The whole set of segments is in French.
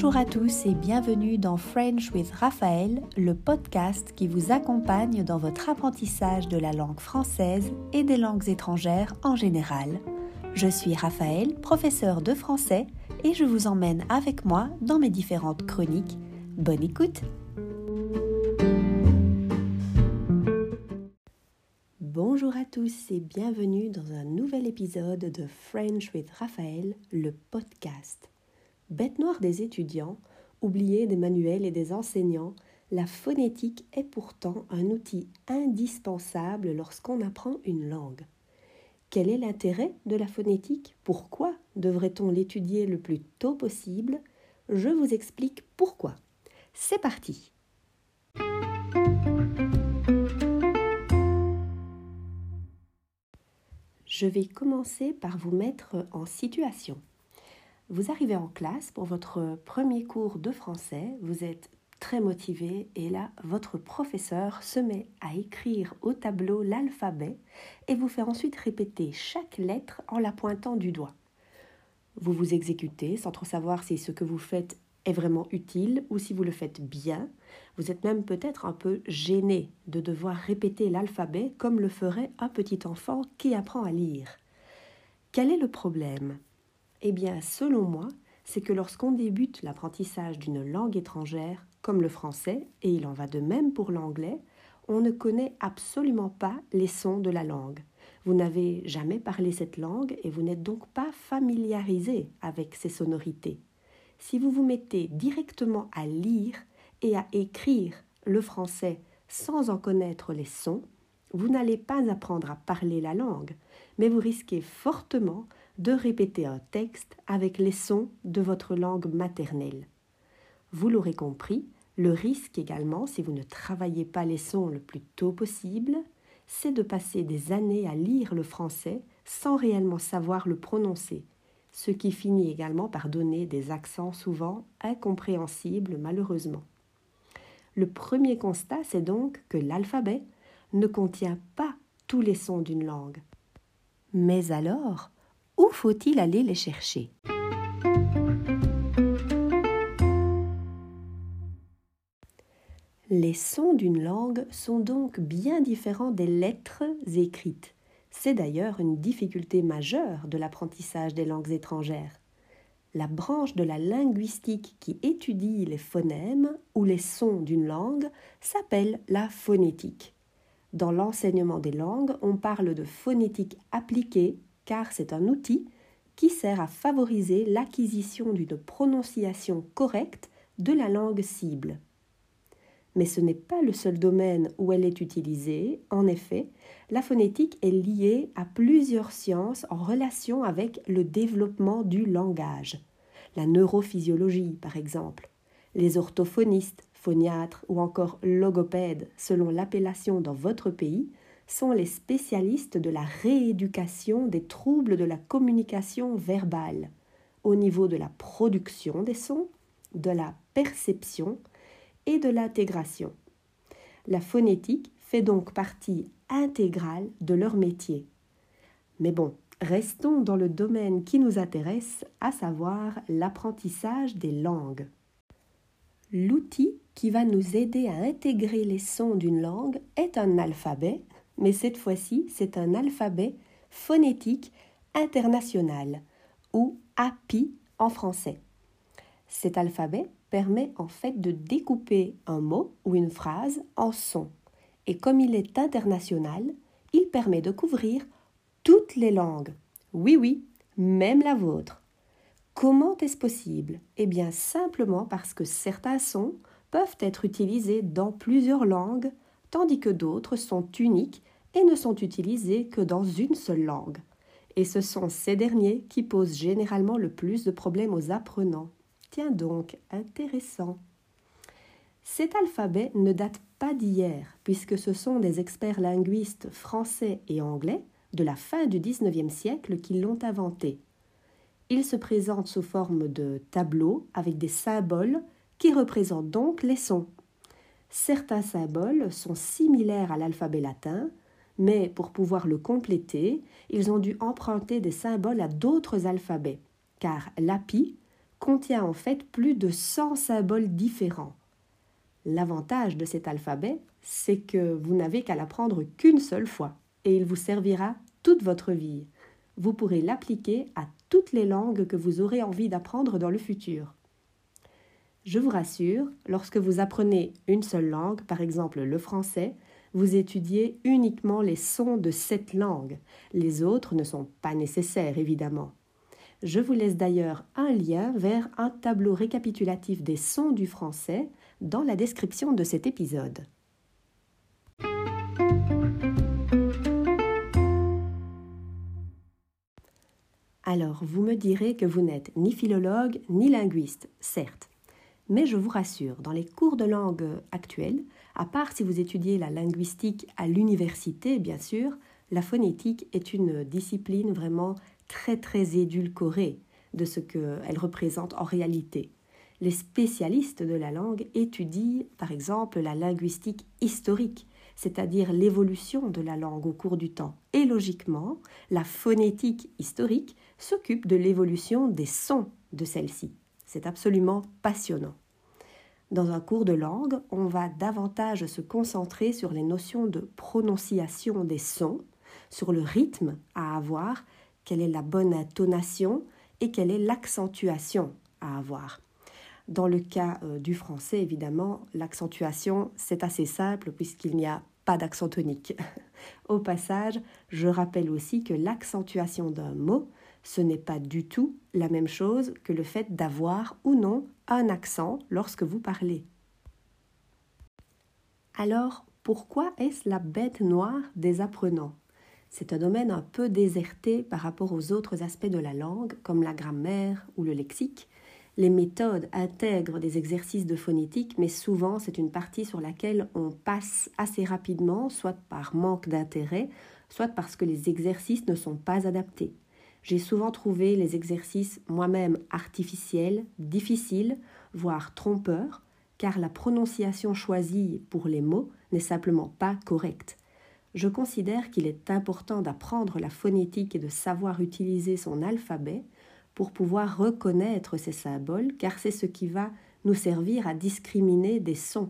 Bonjour à tous et bienvenue dans French with Raphaël, le podcast qui vous accompagne dans votre apprentissage de la langue française et des langues étrangères en général. Je suis Raphaël, professeur de français, et je vous emmène avec moi dans mes différentes chroniques. Bonne écoute Bonjour à tous et bienvenue dans un nouvel épisode de French with Raphaël, le podcast. Bête noire des étudiants, oubliée des manuels et des enseignants, la phonétique est pourtant un outil indispensable lorsqu'on apprend une langue. Quel est l'intérêt de la phonétique? Pourquoi devrait-on l'étudier le plus tôt possible? Je vous explique pourquoi. C'est parti Je vais commencer par vous mettre en situation. Vous arrivez en classe pour votre premier cours de français, vous êtes très motivé et là, votre professeur se met à écrire au tableau l'alphabet et vous fait ensuite répéter chaque lettre en la pointant du doigt. Vous vous exécutez sans trop savoir si ce que vous faites est vraiment utile ou si vous le faites bien. Vous êtes même peut-être un peu gêné de devoir répéter l'alphabet comme le ferait un petit enfant qui apprend à lire. Quel est le problème? Eh bien, selon moi, c'est que lorsqu'on débute l'apprentissage d'une langue étrangère, comme le français, et il en va de même pour l'anglais, on ne connaît absolument pas les sons de la langue. Vous n'avez jamais parlé cette langue et vous n'êtes donc pas familiarisé avec ses sonorités. Si vous vous mettez directement à lire et à écrire le français sans en connaître les sons, vous n'allez pas apprendre à parler la langue, mais vous risquez fortement de répéter un texte avec les sons de votre langue maternelle. Vous l'aurez compris, le risque également, si vous ne travaillez pas les sons le plus tôt possible, c'est de passer des années à lire le français sans réellement savoir le prononcer, ce qui finit également par donner des accents souvent incompréhensibles malheureusement. Le premier constat, c'est donc que l'alphabet ne contient pas tous les sons d'une langue. Mais alors, où faut-il aller les chercher? Les sons d'une langue sont donc bien différents des lettres écrites. C'est d'ailleurs une difficulté majeure de l'apprentissage des langues étrangères. La branche de la linguistique qui étudie les phonèmes ou les sons d'une langue s'appelle la phonétique. Dans l'enseignement des langues, on parle de phonétique appliquée car c'est un outil qui sert à favoriser l'acquisition d'une prononciation correcte de la langue cible. Mais ce n'est pas le seul domaine où elle est utilisée. En effet, la phonétique est liée à plusieurs sciences en relation avec le développement du langage. La neurophysiologie, par exemple. Les orthophonistes, phoniatres ou encore logopèdes, selon l'appellation dans votre pays, sont les spécialistes de la rééducation des troubles de la communication verbale, au niveau de la production des sons, de la perception et de l'intégration. La phonétique fait donc partie intégrale de leur métier. Mais bon, restons dans le domaine qui nous intéresse, à savoir l'apprentissage des langues. L'outil qui va nous aider à intégrer les sons d'une langue est un alphabet mais cette fois-ci, c'est un alphabet phonétique international, ou API en français. Cet alphabet permet en fait de découper un mot ou une phrase en sons, et comme il est international, il permet de couvrir toutes les langues. Oui, oui, même la vôtre. Comment est-ce possible? Eh bien simplement parce que certains sons peuvent être utilisés dans plusieurs langues, tandis que d'autres sont uniques et ne sont utilisés que dans une seule langue. Et ce sont ces derniers qui posent généralement le plus de problèmes aux apprenants. Tiens donc, intéressant. Cet alphabet ne date pas d'hier, puisque ce sont des experts linguistes français et anglais de la fin du XIXe siècle qui l'ont inventé. Il se présente sous forme de tableaux avec des symboles qui représentent donc les sons. Certains symboles sont similaires à l'alphabet latin, mais pour pouvoir le compléter, ils ont dû emprunter des symboles à d'autres alphabets, car l'API contient en fait plus de 100 symboles différents. L'avantage de cet alphabet, c'est que vous n'avez qu'à l'apprendre qu'une seule fois et il vous servira toute votre vie. Vous pourrez l'appliquer à toutes les langues que vous aurez envie d'apprendre dans le futur. Je vous rassure, lorsque vous apprenez une seule langue, par exemple le français, vous étudiez uniquement les sons de cette langue. Les autres ne sont pas nécessaires, évidemment. Je vous laisse d'ailleurs un lien vers un tableau récapitulatif des sons du français dans la description de cet épisode. Alors, vous me direz que vous n'êtes ni philologue ni linguiste, certes. Mais je vous rassure, dans les cours de langue actuels, à part si vous étudiez la linguistique à l'université, bien sûr, la phonétique est une discipline vraiment très très édulcorée de ce qu'elle représente en réalité. Les spécialistes de la langue étudient par exemple la linguistique historique, c'est-à-dire l'évolution de la langue au cours du temps. Et logiquement, la phonétique historique s'occupe de l'évolution des sons de celle-ci. C'est absolument passionnant. Dans un cours de langue, on va davantage se concentrer sur les notions de prononciation des sons, sur le rythme à avoir, quelle est la bonne intonation et quelle est l'accentuation à avoir. Dans le cas euh, du français, évidemment, l'accentuation, c'est assez simple puisqu'il n'y a pas d'accent tonique. Au passage, je rappelle aussi que l'accentuation d'un mot, ce n'est pas du tout la même chose que le fait d'avoir ou non un accent lorsque vous parlez. Alors, pourquoi est-ce la bête noire des apprenants? C'est un domaine un peu déserté par rapport aux autres aspects de la langue, comme la grammaire ou le lexique, les méthodes intègrent des exercices de phonétique, mais souvent c'est une partie sur laquelle on passe assez rapidement, soit par manque d'intérêt, soit parce que les exercices ne sont pas adaptés. J'ai souvent trouvé les exercices moi-même artificiels, difficiles, voire trompeurs, car la prononciation choisie pour les mots n'est simplement pas correcte. Je considère qu'il est important d'apprendre la phonétique et de savoir utiliser son alphabet pour pouvoir reconnaître ces symboles, car c'est ce qui va nous servir à discriminer des sons.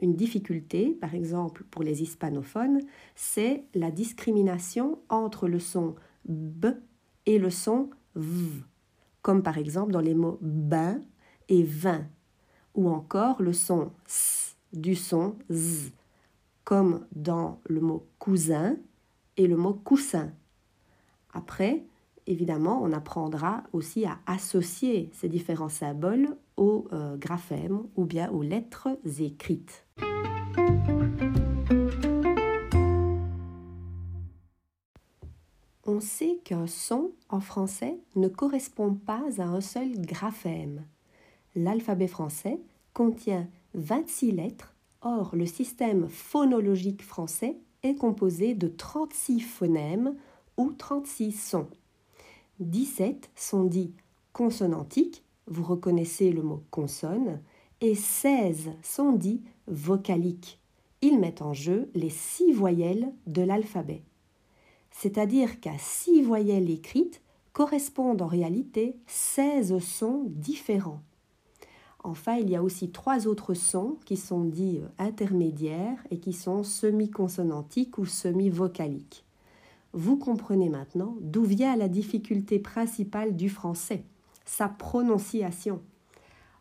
Une difficulté, par exemple pour les hispanophones, c'est la discrimination entre le son b et le son v, comme par exemple dans les mots bain et vin, ou encore le son s du son z, comme dans le mot cousin et le mot coussin. Après, évidemment, on apprendra aussi à associer ces différents symboles aux euh, graphèmes ou bien aux lettres écrites. On sait qu'un son en français ne correspond pas à un seul graphème. L'alphabet français contient 26 lettres, or le système phonologique français est composé de 36 phonèmes ou 36 sons. 17 sont dits consonantiques, vous reconnaissez le mot consonne, et 16 sont dits vocaliques. Ils mettent en jeu les six voyelles de l'alphabet. C'est-à-dire qu'à six voyelles écrites correspondent en réalité 16 sons différents. Enfin, il y a aussi trois autres sons qui sont dits intermédiaires et qui sont semi-consonantiques ou semi-vocaliques. Vous comprenez maintenant d'où vient la difficulté principale du français, sa prononciation.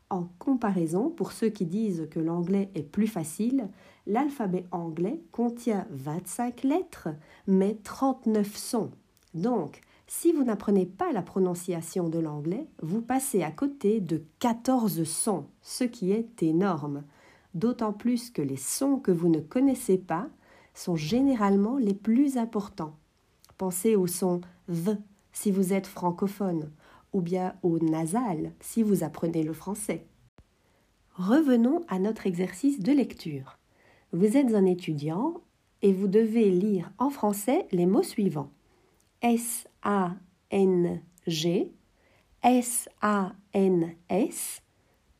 En comparaison, pour ceux qui disent que l'anglais est plus facile, l'alphabet anglais contient 25 lettres, mais 39 sons. Donc, si vous n'apprenez pas la prononciation de l'anglais, vous passez à côté de 14 sons, ce qui est énorme. D'autant plus que les sons que vous ne connaissez pas sont généralement les plus importants. Pensez au son V si vous êtes francophone, ou bien au nasal si vous apprenez le français. Revenons à notre exercice de lecture. Vous êtes un étudiant et vous devez lire en français les mots suivants. S-A-N-G, S-A-N-S,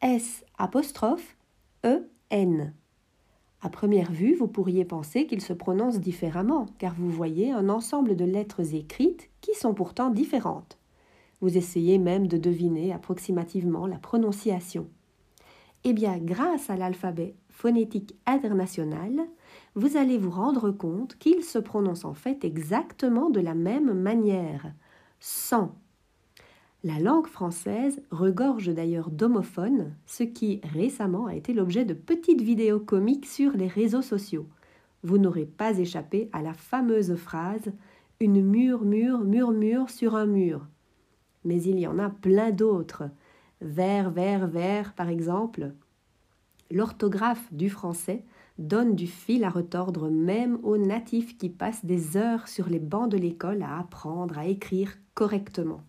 S apostrophe, E-N. À première vue, vous pourriez penser qu'il se prononce différemment, car vous voyez un ensemble de lettres écrites qui sont pourtant différentes. Vous essayez même de deviner approximativement la prononciation. Eh bien, grâce à l'alphabet phonétique international, vous allez vous rendre compte qu'il se prononce en fait exactement de la même manière. Sans. La langue française regorge d'ailleurs d'homophones, ce qui récemment a été l'objet de petites vidéos comiques sur les réseaux sociaux. Vous n'aurez pas échappé à la fameuse phrase Une murmure murmure sur un mur. Mais il y en a plein d'autres. Vert, vert, vert, par exemple. L'orthographe du français donne du fil à retordre même aux natifs qui passent des heures sur les bancs de l'école à apprendre à écrire correctement.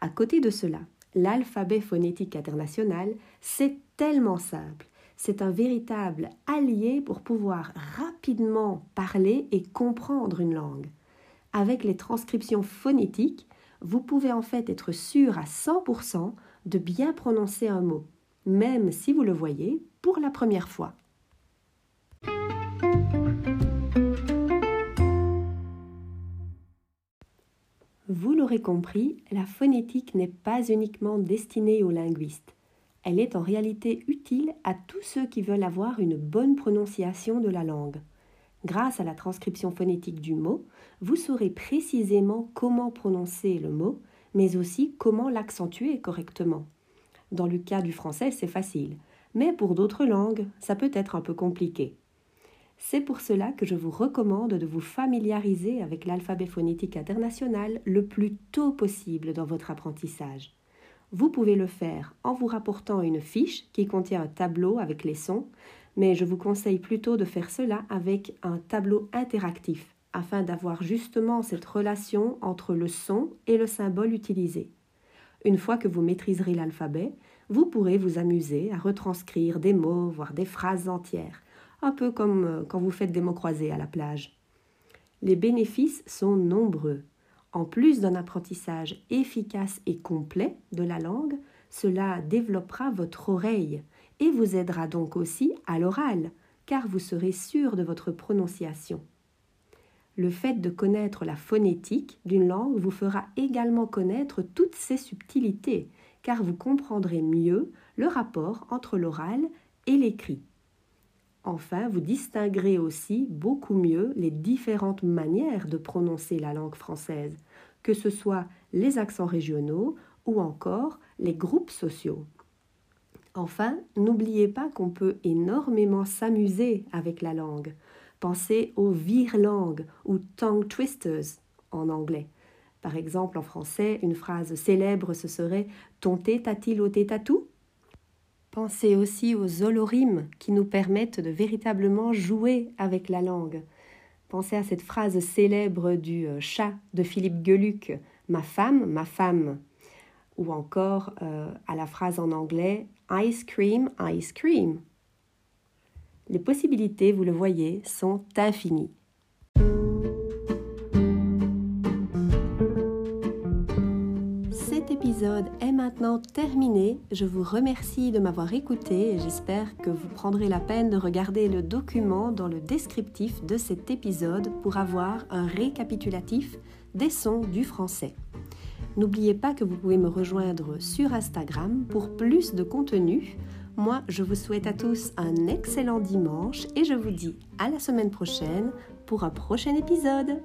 À côté de cela, l'alphabet phonétique international, c'est tellement simple. C'est un véritable allié pour pouvoir rapidement parler et comprendre une langue. Avec les transcriptions phonétiques, vous pouvez en fait être sûr à 100% de bien prononcer un mot, même si vous le voyez pour la première fois. Vous l'aurez compris, la phonétique n'est pas uniquement destinée aux linguistes. Elle est en réalité utile à tous ceux qui veulent avoir une bonne prononciation de la langue. Grâce à la transcription phonétique du mot, vous saurez précisément comment prononcer le mot, mais aussi comment l'accentuer correctement. Dans le cas du français, c'est facile, mais pour d'autres langues, ça peut être un peu compliqué. C'est pour cela que je vous recommande de vous familiariser avec l'alphabet phonétique international le plus tôt possible dans votre apprentissage. Vous pouvez le faire en vous rapportant une fiche qui contient un tableau avec les sons, mais je vous conseille plutôt de faire cela avec un tableau interactif afin d'avoir justement cette relation entre le son et le symbole utilisé. Une fois que vous maîtriserez l'alphabet, vous pourrez vous amuser à retranscrire des mots, voire des phrases entières un peu comme euh, quand vous faites des mots croisés à la plage. Les bénéfices sont nombreux. En plus d'un apprentissage efficace et complet de la langue, cela développera votre oreille et vous aidera donc aussi à l'oral, car vous serez sûr de votre prononciation. Le fait de connaître la phonétique d'une langue vous fera également connaître toutes ses subtilités, car vous comprendrez mieux le rapport entre l'oral et l'écrit. Enfin, vous distinguerez aussi beaucoup mieux les différentes manières de prononcer la langue française, que ce soit les accents régionaux ou encore les groupes sociaux. Enfin, n'oubliez pas qu'on peut énormément s'amuser avec la langue. Pensez aux vire-langues ou tongue twisters en anglais. Par exemple, en français, une phrase célèbre ce serait Ton thé t'a-t-il tatou Pensez aussi aux olorimes qui nous permettent de véritablement jouer avec la langue. Pensez à cette phrase célèbre du euh, chat de Philippe Geluc Ma femme, ma femme. Ou encore euh, à la phrase en anglais Ice cream, ice cream. Les possibilités, vous le voyez, sont infinies. est maintenant terminé. Je vous remercie de m'avoir écouté et j'espère que vous prendrez la peine de regarder le document dans le descriptif de cet épisode pour avoir un récapitulatif des sons du français. N'oubliez pas que vous pouvez me rejoindre sur Instagram pour plus de contenu. Moi, je vous souhaite à tous un excellent dimanche et je vous dis à la semaine prochaine pour un prochain épisode.